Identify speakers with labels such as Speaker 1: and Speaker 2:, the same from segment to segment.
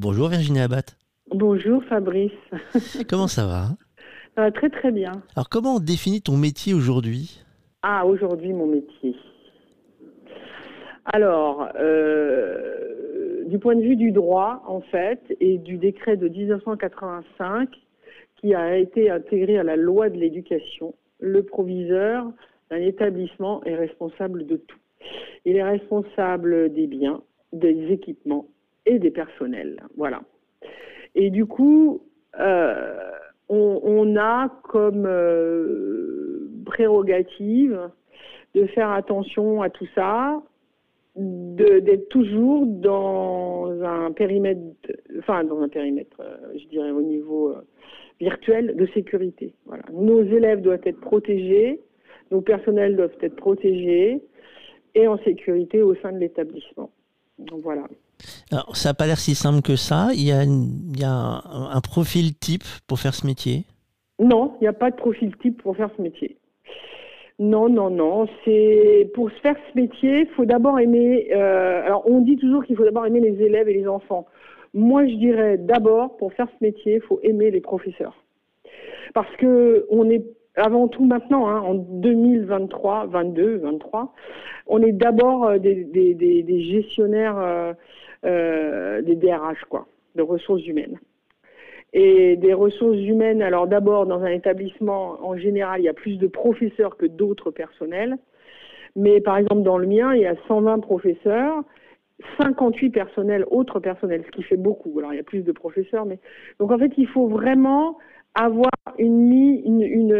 Speaker 1: Bonjour Virginie Abbat.
Speaker 2: Bonjour Fabrice.
Speaker 1: Comment ça va?
Speaker 2: Ça va très très bien.
Speaker 1: Alors comment on définit ton métier aujourd'hui?
Speaker 2: Ah, aujourd'hui mon métier. Alors, euh, du point de vue du droit, en fait, et du décret de 1985, qui a été intégré à la loi de l'éducation, le proviseur d'un établissement est responsable de tout. Il est responsable des biens, des équipements et des personnels. Voilà. Et du coup, euh, on, a comme euh, prérogative de faire attention à tout ça, d'être toujours dans un périmètre, enfin dans un périmètre, euh, je dirais au niveau virtuel de sécurité. Voilà. Nos élèves doivent être protégés, nos personnels doivent être protégés et en sécurité au sein de l'établissement. Donc voilà.
Speaker 1: Alors, ça n'a pas l'air si simple que ça. Il y a, un, profil type pour faire ce métier?
Speaker 2: Non, il n'y a pas de profil type pour faire ce métier. Non, non, non. C'est pour faire ce métier, il faut d'abord aimer. Euh, alors, on dit toujours qu'il faut d'abord aimer les élèves et les enfants. Moi, je dirais d'abord, pour faire ce métier, il faut aimer les professeurs. Parce que on est avant tout maintenant, hein, en 2023, 22, 23, on est d'abord euh, des, gestionnaires euh, des DRH, quoi, de ressources humaines. Et des ressources humaines, alors d'abord dans un établissement, en général, il y a plus de professeurs que d'autres personnels. Mais par exemple, dans le mien, il y a 120 professeurs, 58 personnels, autres personnels, ce qui fait beaucoup. Alors il y a plus de professeurs, mais donc en fait, il faut vraiment avoir une,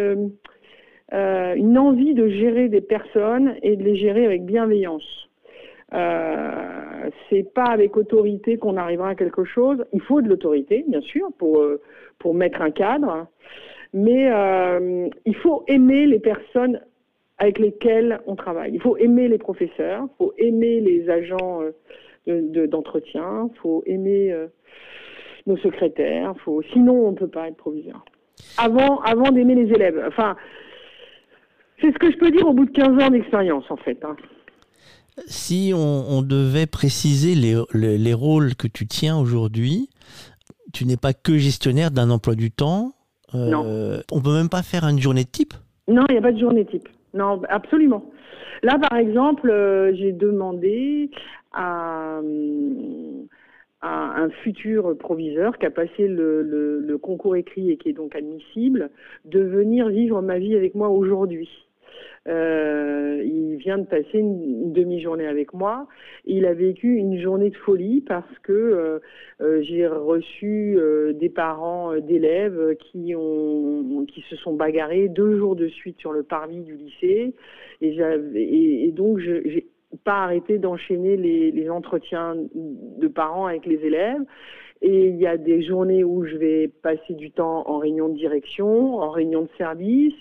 Speaker 2: euh, une, envie de gérer des personnes et de les gérer avec bienveillance. Euh, c'est pas avec autorité qu'on arrivera à quelque chose. Il faut de l'autorité, bien sûr, pour, euh, pour mettre un cadre, mais euh, il faut aimer les personnes avec lesquelles on travaille. Il faut aimer les professeurs, il faut aimer les agents d'entretien, il faut aimer nos secrétaires. Faut... Sinon, on ne peut pas être proviseur. Avant, avant d'aimer les élèves. Enfin, c'est ce que je peux dire au bout de 15 ans d'expérience, en fait. Hein.
Speaker 1: Si on, devait préciser les, les, rôles que tu tiens aujourd'hui, tu n'es pas que gestionnaire d'un emploi du temps.
Speaker 2: Euh, non.
Speaker 1: On peut même pas faire une journée type?
Speaker 2: Non, il n'y a pas de journée type. Non, absolument. Là, par exemple, euh, j'ai demandé à, un futur proviseur qui a passé le, concours écrit et qui est donc admissible, de venir vivre ma vie avec moi aujourd'hui. Euh, il vient de passer une, demi-journée avec moi. il a vécu une journée de folie parce que euh, euh, j'ai reçu des parents d'élèves qui qui se sont bagarrés deux jours de suite sur le parvis du lycée. Et, et, et donc j'ai pas arrêté d'enchaîner les, entretiens de parents avec les élèves. Et il y a des journées où je vais passer du temps en réunion de direction, en réunion de service.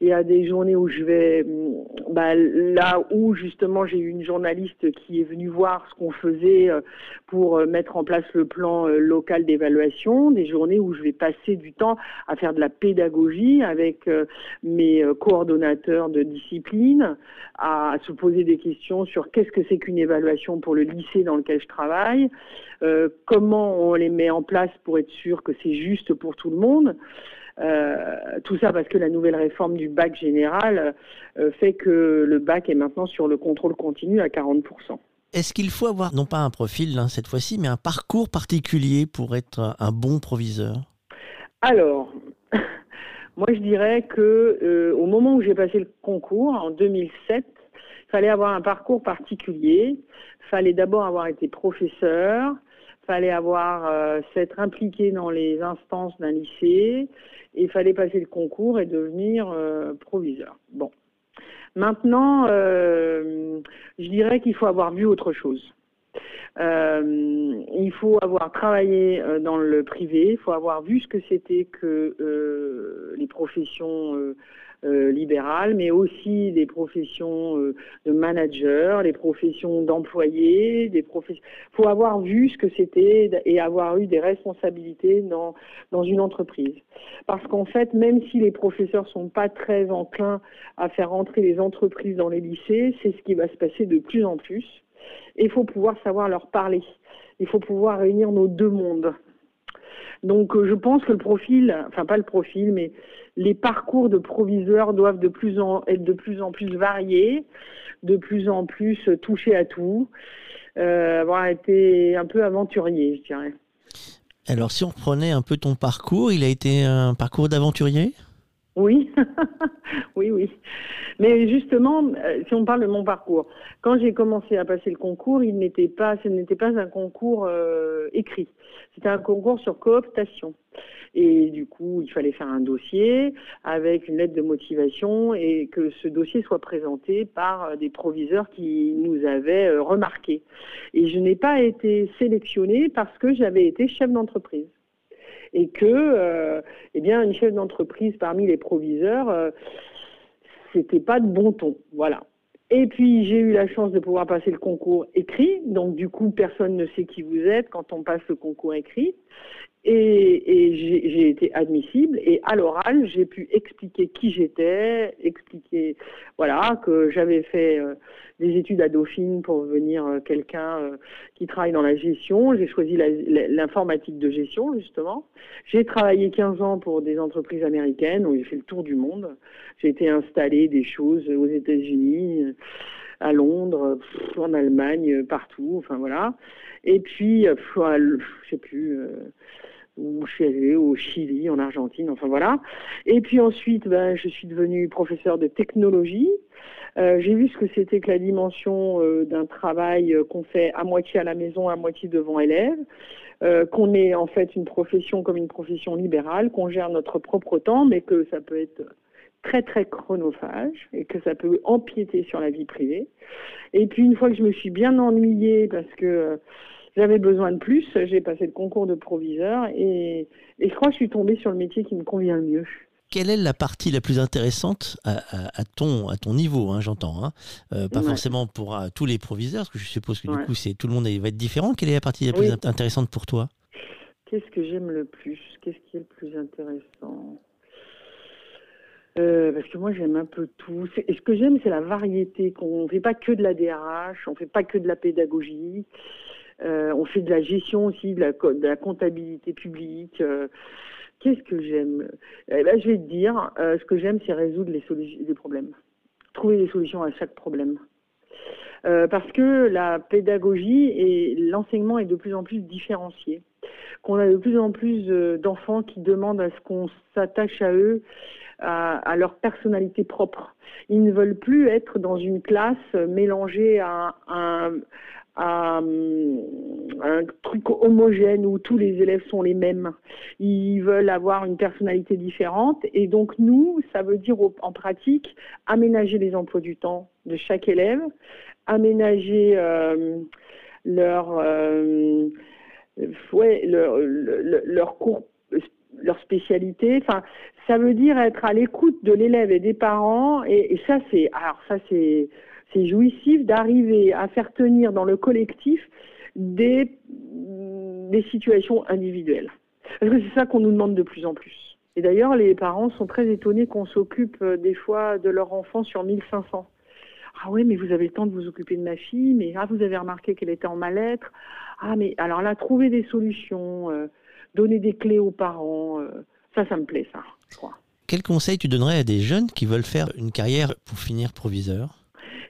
Speaker 2: Il y a des journées où je vais, mm, bah, là où justement j'ai eu une journaliste qui est venue voir ce qu'on faisait euh, pour euh, mettre en place le plan euh, local d'évaluation, des journées où je vais passer du temps à faire de la pédagogie avec mes coordonnateurs de discipline, à se poser des questions sur qu'est-ce que c'est qu'une évaluation pour le lycée dans lequel je travaille, comment on les met en place pour être sûr que c'est juste pour tout le monde. Euh, tout ça parce que la nouvelle réforme du bac général euh, fait que le bac est maintenant sur le contrôle continu à 40%.
Speaker 1: Est-ce qu'il faut avoir, non pas un profil hein, cette fois-ci, mais un parcours particulier pour être un bon proviseur?
Speaker 2: Alors, moi je dirais que euh, au moment où j'ai passé le concours, en 2007, il fallait avoir un parcours particulier. Il fallait d'abord avoir été professeur, fallait avoir euh, s'être impliqué dans les instances d'un lycée, et il fallait passer le concours et devenir euh, proviseur. Bon. Maintenant, euh, je dirais qu'il faut avoir vu autre chose. il faut avoir travaillé dans le privé, il faut avoir vu ce que c'était que les professions libérales, mais aussi des professions euh, de managers, les professions d'employés, des professions. faut avoir vu ce que c'était et avoir eu des responsabilités dans dans une entreprise. Parce qu'en fait, même si les professeurs sont pas très enclins à faire entrer les entreprises dans les lycées, c'est ce qui va se passer de plus en plus. Et il faut pouvoir savoir leur parler. il faut pouvoir réunir nos deux mondes. Donc je pense que le profil, enfin pas le profil, mais les parcours de proviseurs doivent de plus en, être de plus en plus variés, de plus en plus touchés à tout, avoir été un peu aventurier, je dirais.
Speaker 1: Alors si on reprenait un peu ton parcours, il a été un parcours d'aventurier?
Speaker 2: Oui, oui, oui. Mais justement, euh, si on parle de mon parcours, quand j'ai commencé à passer le concours, il n'était pas, ce n'était pas un concours euh, écrit. C'était un concours sur cooptation. Et du coup, il fallait faire un dossier avec une lettre de motivation et que ce dossier soit présenté par euh, des proviseurs qui nous avaient remarqué. Et je n'ai pas été sélectionnée parce que j'avais été chef d'entreprise et que, euh, eh bien, une chef d'entreprise parmi les proviseurs, euh, c'était pas de bon ton, voilà. Et puis j'ai eu la chance de pouvoir passer le concours écrit, donc du coup personne ne sait qui vous êtes quand on passe le concours écrit. Et, j'ai été admissible. Et à l'oral, j'ai pu expliquer qui j'étais, expliquer voilà que j'avais fait euh, des études à Dauphine pour devenir euh, quelqu'un euh, qui travaille dans la gestion. J'ai choisi l'informatique de gestion justement. J'ai travaillé 15 ans pour des entreprises américaines où j'ai fait le tour du monde. J'ai été installé des choses aux États-Unis à Londres, en Allemagne, partout, enfin voilà. Et puis, je sais plus, où je suis allée au Chili, en Argentine, enfin voilà. Et puis ensuite, ben, je suis devenue professeure de technologie. Euh, j'ai vu ce que c'était que la dimension euh, d'un travail euh, qu'on fait à moitié à la maison, à moitié devant élèves, qu'on est en fait une profession comme une profession libérale, qu'on gère notre propre temps, mais que ça peut être très très chronophage et que ça peut empiéter sur la vie privée. Et puis une fois que je me suis bien ennuyée parce que j'avais besoin de plus, j'ai passé le concours de proviseur et, je crois que je suis tombée sur le métier qui me convient le mieux.
Speaker 1: Quelle est la partie la plus intéressante à, ton, à ton niveau, hein, j'entends hein euh, Pas forcément pour tous les proviseurs, parce que je suppose que du coup c'est tout le monde va être différent. Quelle est la partie la plus intéressante pour toi?
Speaker 2: Qu'est-ce que j'aime le plus? Qu'est-ce qui est le plus intéressant? Euh, parce que moi j'aime un peu tout. ce que j'aime, c'est la variété. Qu'on ne fait pas que de la DRH, on ne fait pas que de la pédagogie. Euh, on fait de la gestion aussi, de la, comptabilité publique. Euh, qu'est-ce que j'aime? Eh ben, Je vais te dire, euh, ce que j'aime, c'est résoudre les, les, problèmes. Trouver des solutions à chaque problème. parce que la pédagogie et l'enseignement est de plus en plus différencié. Qu'on a de plus en plus d'enfants qui demandent à ce qu'on s'attache à eux, à, leur personnalité propre. Ils ne veulent plus être dans une classe mélangée à, un à un truc homogène où tous les élèves sont les mêmes. Ils veulent avoir une personnalité différente et donc nous, ça veut dire en pratique aménager les emplois du temps de chaque élève, aménager euh, leur, euh, leur, cours leur spécialité. Enfin, ça veut dire être à l'écoute de l'élève et des parents. Et, et ça, c'est alors ça, c'est c'est jouissif d'arriver à faire tenir dans le collectif des, situations individuelles. Parce que c'est ça qu'on nous demande de plus en plus. Et d'ailleurs, les parents sont très étonnés qu'on s'occupe euh, des fois de leur enfant sur 1500. Ah oui, mais vous avez le temps de vous occuper de ma fille, mais ah, vous avez remarqué qu'elle était en mal-être. Ah, mais alors là, trouver des solutions, euh, donner des clés aux parents, euh, ça, ça me plaît, ça, je crois.
Speaker 1: Quel conseil tu donnerais à des jeunes qui veulent faire une carrière pour finir proviseur?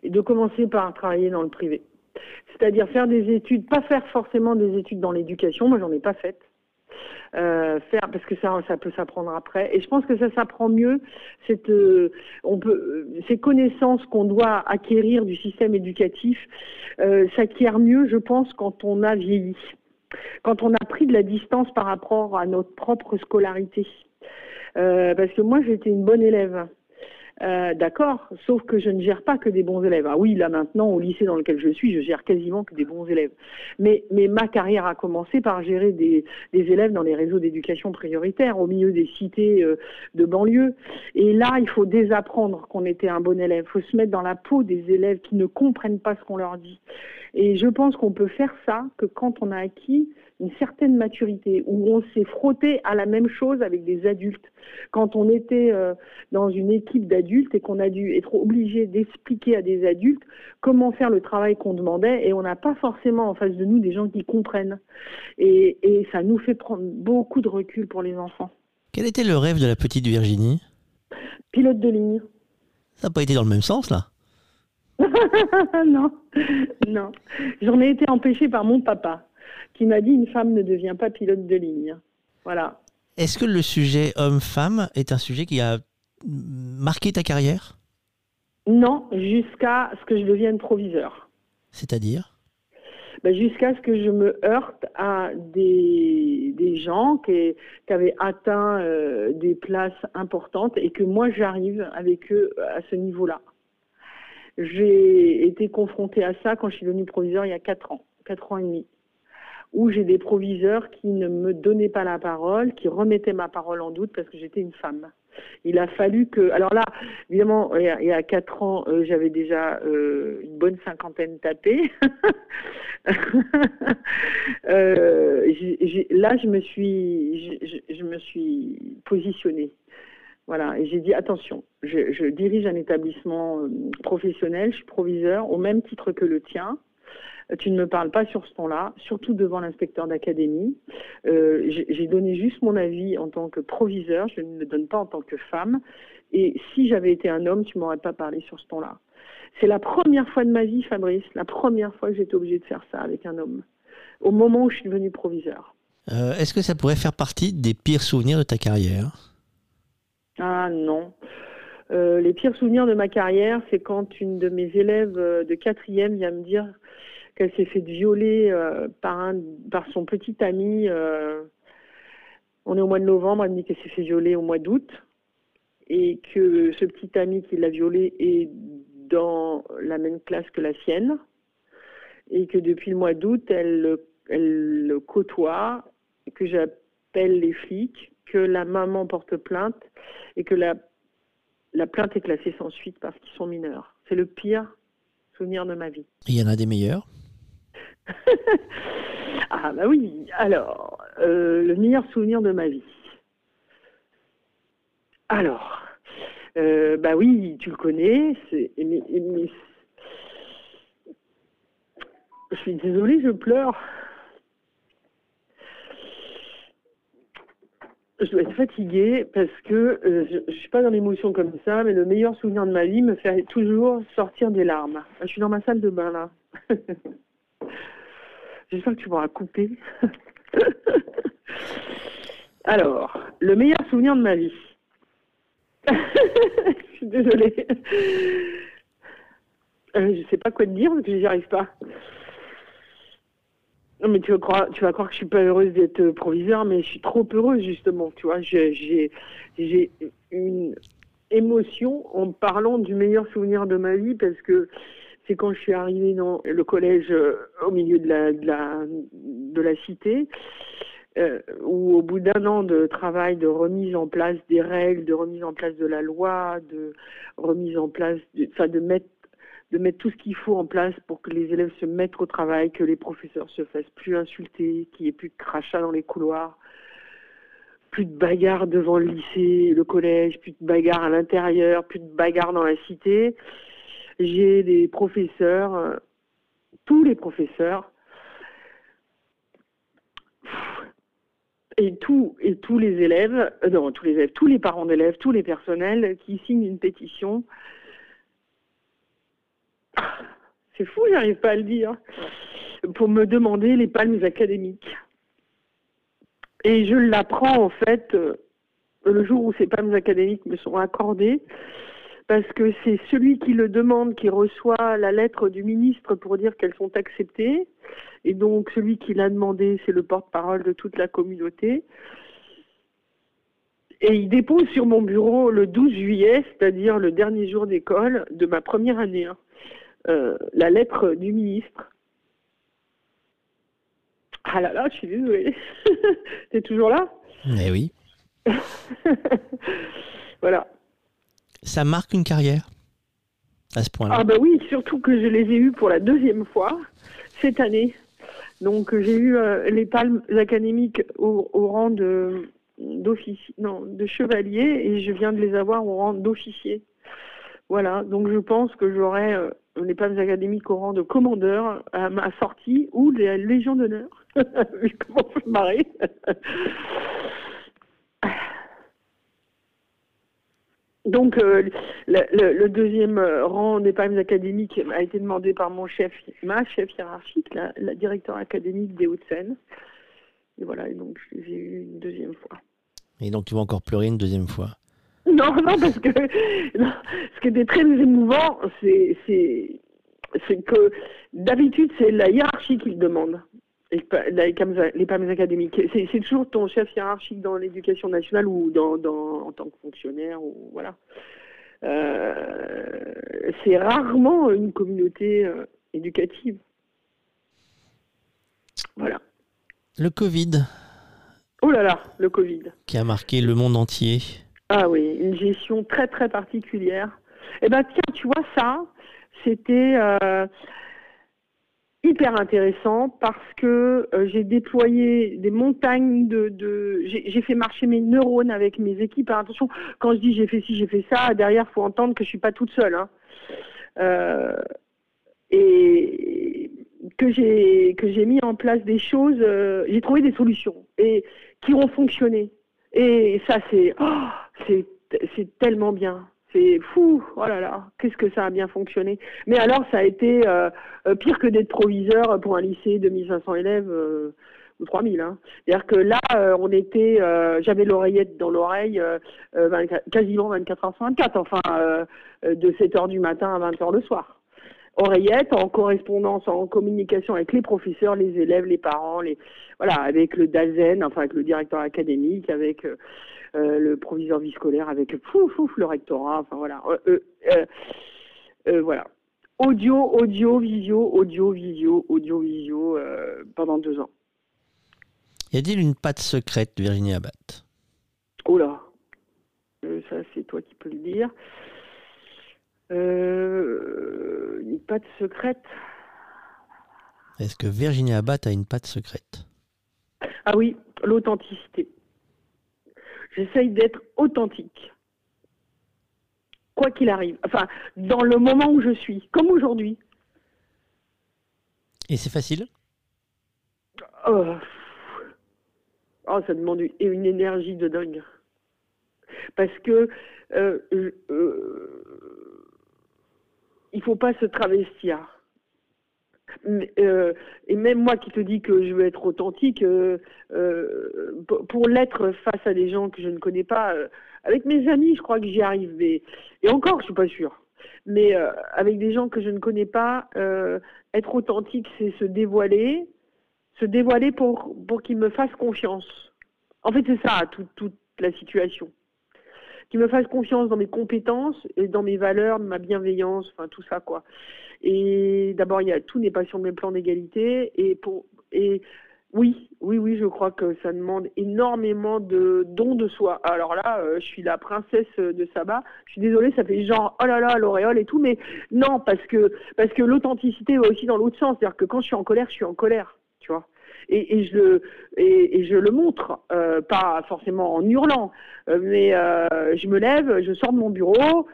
Speaker 2: Et de commencer par travailler dans le privé. C'est-à-dire faire des études, pas faire forcément des études dans l'éducation, moi j'en ai pas faites. Euh, faire parce que ça ça peut s'apprendre après. Et je pense que ça s'apprend mieux cette euh, on peut euh, ces connaissances qu'on doit acquérir du système éducatif s'acquièrent mieux je pense quand on a vieilli. Quand on a pris de la distance par rapport à notre propre scolarité. Parce que moi j'étais une bonne élève euh, d'accord, sauf que je ne gère pas que des bons élèves. Ah oui, là maintenant, au lycée dans lequel je suis, je gère quasiment que des bons élèves. Mais, ma carrière a commencé par gérer des, des élèves dans les réseaux d'éducation prioritaire, au milieu des cités euh, de banlieue. Et là, il faut désapprendre qu'on était un bon élève. Il faut se mettre dans la peau des élèves qui ne comprennent pas ce qu'on leur dit. Et je pense qu'on peut faire ça que quand on a acquis une certaine maturité, où on s'est frotté à la même chose avec des adultes. Quand on était euh, dans une équipe d'adultes et qu'on a dû être obligé d'expliquer à des adultes comment faire le travail qu'on demandait, et on n'a pas forcément en face de nous des gens qui comprennent. Et, et ça nous fait prendre beaucoup de recul pour les enfants.
Speaker 1: Quel était le rêve de la petite Virginie?
Speaker 2: Pilote de ligne.
Speaker 1: Ça n'a pas été dans le même sens, là?
Speaker 2: Non, non. J'en ai été empêchée par mon papa, qui m'a dit une femme ne devient pas pilote de ligne. Voilà.
Speaker 1: Est-ce que le sujet homme-femme est un sujet qui a marqué ta carrière?
Speaker 2: Non, jusqu'à ce que je devienne proviseur.
Speaker 1: C'est-à-dire?
Speaker 2: Ben jusqu'à ce que je me heurte à des, des gens qui, qui avaient atteint euh, des places importantes et que moi j'arrive avec eux à ce niveau-là. J'ai été confrontée à ça quand je suis devenue proviseur il y a 4 ans, 4 ans et demi, où j'ai des proviseurs qui ne me donnaient pas la parole, qui remettaient ma parole en doute parce que j'étais une femme. Il a fallu que... Alors là, évidemment, il y a, 4 ans, euh, j'avais déjà euh, une bonne cinquantaine tapée. euh, là, je me suis, je, me suis positionnée. Voilà, et j'ai dit attention, je, dirige un établissement professionnel, je suis proviseur au même titre que le tien. Euh, tu ne me parles pas sur ce ton-là, surtout devant l'inspecteur d'académie. Euh, j'ai donné juste mon avis en tant que proviseur, je ne le donne pas en tant que femme. Et si j'avais été un homme, tu m'aurais pas parlé sur ce ton-là. C'est la première fois de ma vie, Fabrice, la première fois que j'étais obligée de faire ça avec un homme, au moment où je suis devenue proviseur.
Speaker 1: Est-ce que ça pourrait faire partie des pires souvenirs de ta carrière?
Speaker 2: Ah non. Euh, les pires souvenirs de ma carrière, c'est quand une de mes élèves euh, de quatrième vient me dire qu'elle s'est fait violer euh, par, un, par son petit ami. on est au mois de novembre, elle me dit qu'elle s'est fait violer au mois d'août et que ce petit ami qui l'a violée est dans la même classe que la sienne et que depuis le mois d'août, elle, elle le côtoie, que j'appelle les flics que la maman porte plainte et que la, la plainte est classée sans suite parce qu'ils sont mineurs. C'est le pire souvenir de ma vie.
Speaker 1: Il y en a des meilleurs?
Speaker 2: Ah bah oui, alors, euh, le meilleur souvenir de ma vie. Alors, euh, bah oui, tu le connais, c'est, je suis désolée, je pleure. je dois être fatiguée parce que euh, je, ne suis pas dans l'émotion comme ça, mais le meilleur souvenir de ma vie me fait toujours sortir des larmes. Je suis dans ma salle de bain là. J'espère que tu pourras couper. Alors, le meilleur souvenir de ma vie. je suis désolée. Euh, je sais pas quoi te dire parce que j'y arrive pas. Non, mais tu vas croire, que je suis pas heureuse d'être proviseur, mais je suis trop heureuse justement. Tu vois, j'ai, j'ai une émotion en parlant du meilleur souvenir de ma vie parce que c'est quand je suis arrivée dans le collège euh, au milieu de la, de la, de cité, euh, où au bout d'un an de travail de remise en place des règles, de remise en place de la loi, de remise en place, enfin de mettre de mettre tout ce qu'il faut en place pour que les élèves se mettent au travail, que les professeurs se fassent plus insulter, qu'il n'y ait plus de crachats dans les couloirs, plus de bagarres devant le lycée, le collège, plus de bagarres à l'intérieur, plus de bagarres dans la cité. J'ai des professeurs, euh, tous les professeurs, et tous et tous les élèves, euh, non tous les élèves, tous les parents d'élèves, tous les personnels qui signent une pétition c'est fou, j'arrive pas à le dire. Pour me demander les palmes académiques. Et je l'apprends en fait euh, le jour où ces palmes académiques me sont accordées, parce que c'est celui qui le demande qui reçoit la lettre du ministre pour dire qu'elles sont acceptées. Et donc celui qui l'a demandé, c'est le porte-parole de toute la communauté. Et il dépose sur mon bureau le 12 juillet, c'est-à-dire le dernier jour d'école de ma première année. Hein. Euh, la lettre du ministre. Ah là là, je suis désolée. T'es toujours là?
Speaker 1: Eh oui.
Speaker 2: voilà.
Speaker 1: Ça marque une carrière à ce point-là.
Speaker 2: Ah bah oui, surtout que je les ai eus pour la deuxième fois cette année. Donc j'ai eu les palmes académiques au, rang de chevalier, et je viens de les avoir au rang d'officier. Voilà, donc je pense que j'aurai les palmes académiques au rang de commandeur à ma sortie ou les Légion d'honneur. je commence à marrer. Donc, euh, le, deuxième rang des palmes académiques a été demandé par mon chef, ma chef hiérarchique, la, la directeur académique des Hauts-de-Seine. Et voilà, donc j'ai eu une deuxième fois.
Speaker 1: Et donc, tu vas encore pleurer une deuxième fois
Speaker 2: Non, non, parce que ce qui était très émouvant, c'est que d'habitude, c'est la hiérarchie qui le demande les PAMES académiques. C'est toujours ton chef hiérarchique dans l'éducation nationale ou dans, en tant que fonctionnaire. Ou, voilà. Euh, c'est rarement une communauté euh, éducative. Voilà.
Speaker 1: Le Covid.
Speaker 2: Oh là là, le Covid.
Speaker 1: Qui a marqué le monde entier.
Speaker 2: Ah oui, une gestion très très particulière. Eh bien tiens, tu vois ça, c'était... Euh, hyper intéressant parce que euh, j'ai déployé des montagnes de, j'ai fait marcher mes neurones avec mes équipes. attention, quand je dis j'ai fait ci, j'ai fait ça, derrière faut entendre que je suis pas toute seule. Hein. Euh, et que j'ai que j'ai mis en place des choses, euh, j'ai trouvé des solutions et qui ont fonctionné. Et ça c'est oh, c'est tellement bien. C'est fou, oh là là, qu'est-ce que ça a bien fonctionné. Mais alors, ça a été euh, euh, pire que d'être proviseur pour un lycée de 1500 élèves euh, ou 3000. Hein. C'est-à-dire que là, on était, j'avais l'oreillette dans l'oreille quasiment 24 h sur 24, enfin, de 7 h du matin à 20 h le soir. Oreillette en correspondance, en communication avec les professeurs, les élèves, les parents, les voilà, avec le DAZEN, enfin avec le directeur académique, avec euh, le proviseur vie scolaire avec pouf, pouf, le rectorat, enfin voilà. Euh, euh, voilà. Audio, audio, visio, audio, visio, audio, visio pendant deux ans.
Speaker 1: Y a-t-il une patte secrète, Virginie Abbat
Speaker 2: Oh là, ça c'est toi qui peux le dire. une patte secrète?
Speaker 1: Est-ce que Virginie Abbat a une patte secrète?
Speaker 2: Ah oui, l'authenticité. J'essaye d'être authentique. Quoi qu'il arrive. Enfin, dans le moment où je suis, comme aujourd'hui.
Speaker 1: Et c'est facile?
Speaker 2: Oh. oh. ça demande une énergie de dingue. Parce que euh, euh, il faut pas se travestir. Euh, et même moi qui te dis que je veux être authentique, euh, euh, pour l'être face à des gens que je ne connais pas, avec mes amis, je crois que j'y arrive. et encore, je suis pas sûre. Mais avec des gens que je ne connais pas, être authentique, c'est se dévoiler, se dévoiler pour, pour qu'ils me fassent confiance. En fait, c'est ça, toute la situation qui me fasse confiance dans mes compétences et dans mes valeurs, ma bienveillance, enfin tout ça quoi. Et d'abord, il y a tout n'est pas sur le même plan d'égalité et et oui, oui, oui, je crois que ça demande énormément de dons de soi. Alors là, euh, je suis la princesse de Saba. Je suis désolée, ça fait genre oh là là l'auréole et tout, mais non parce que parce que l'authenticité va aussi dans l'autre sens, c'est-à-dire que quand je suis en colère, je suis en colère, tu vois et, je je le montre, euh, pas forcément en hurlant, euh, mais je me lève, je sors de mon bureau.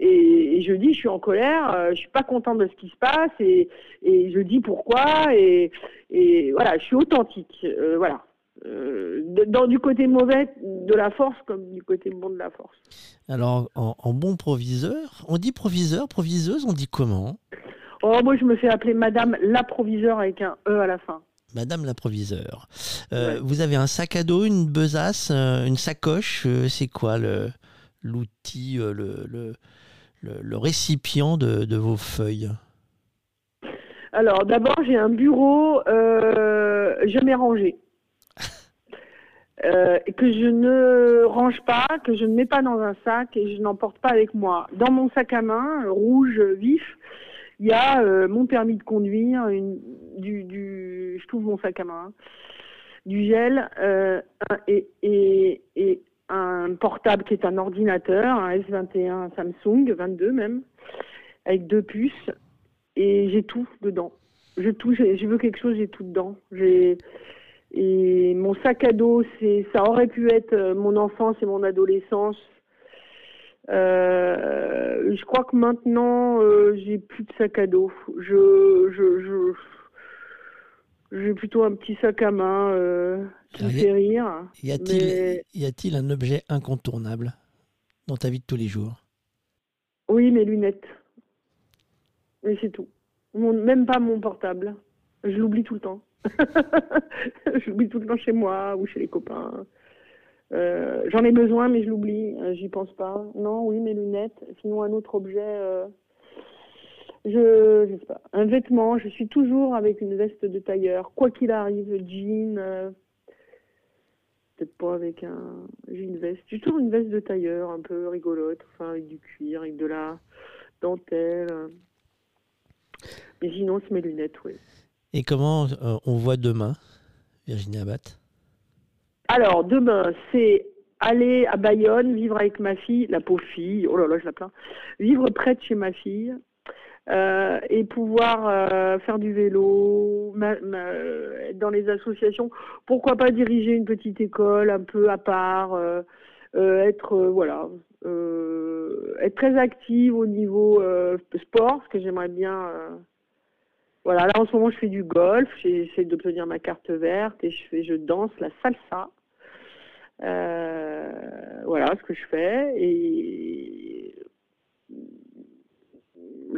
Speaker 2: Et, je dis je suis en colère, je suis pas contente de ce qui se passe et, je dis pourquoi et, voilà je suis authentique voilà dans du côté mauvais de la force comme du côté bon de la force.
Speaker 1: Alors en, en bon proviseur, on dit proviseur, proviseuse, on dit comment?
Speaker 2: Oh, moi, je me fais appeler Madame l'approviseur avec un E à la fin.
Speaker 1: Madame l'approviseur. Euh, Vous avez un sac à dos, une besace, euh, une sacoche. Euh, c'est quoi le l'outil, euh, le, le, le, récipient de, de, vos feuilles
Speaker 2: Alors, d'abord, j'ai un bureau jamais rangé. que je ne range pas, que je ne mets pas dans un sac et je n'emporte pas avec moi. Dans mon sac à main, rouge vif, il y a euh, mon permis de conduire, une, du, du, je trouve mon sac à main, hein, du gel euh, et, et, portable qui est un ordinateur, un S21 Samsung, 22 même, avec deux puces, et j'ai tout dedans. je je veux quelque chose, j'ai tout dedans. Et mon sac à dos, c'est ça aurait pu être euh, mon enfance et mon adolescence. Euh, je crois que maintenant, euh, j'ai plus de sac à dos. Je, je j'ai plutôt un petit sac à main euh, qui me fait rire.
Speaker 1: Y a-t-il un objet incontournable dans ta vie de tous les jours?
Speaker 2: Oui, mes lunettes. Mais c'est tout. même pas mon portable. Je l'oublie tout le temps. je l'oublie tout le temps chez moi ou chez les copains. Euh, j'en ai besoin, mais je l'oublie. Euh, j'y pense pas. Non, oui, mes lunettes. Sinon, un autre objet. Euh, je, je sais pas. Un vêtement. Je suis toujours avec une veste de tailleur, quoi qu'il arrive. Jean. Peut-être pas avec un. J'ai une veste. J'ai toujours une veste de tailleur, un peu rigolote, enfin avec du cuir, avec de la dentelle. Mais sinon, c'est mes lunettes, oui.
Speaker 1: Et comment euh, on voit demain, Virginie Abbat
Speaker 2: Alors, demain, c'est aller à Bayonne, vivre avec ma fille, la pauvre fille, oh là là, je la plains, vivre près de chez ma fille. Euh, et pouvoir euh, faire du vélo, être dans les associations, pourquoi pas diriger une petite école un peu à part, être voilà, être très active au niveau sport, ce que j'aimerais bien voilà, là en ce moment je fais du golf, j'essaie d'obtenir ma carte verte et je fais, je danse la salsa. Euh, voilà ce que je fais et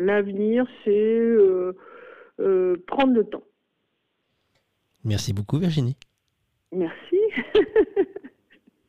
Speaker 2: l'avenir c'est euh, euh, prendre le temps.
Speaker 1: Merci beaucoup Virginie.
Speaker 2: Merci.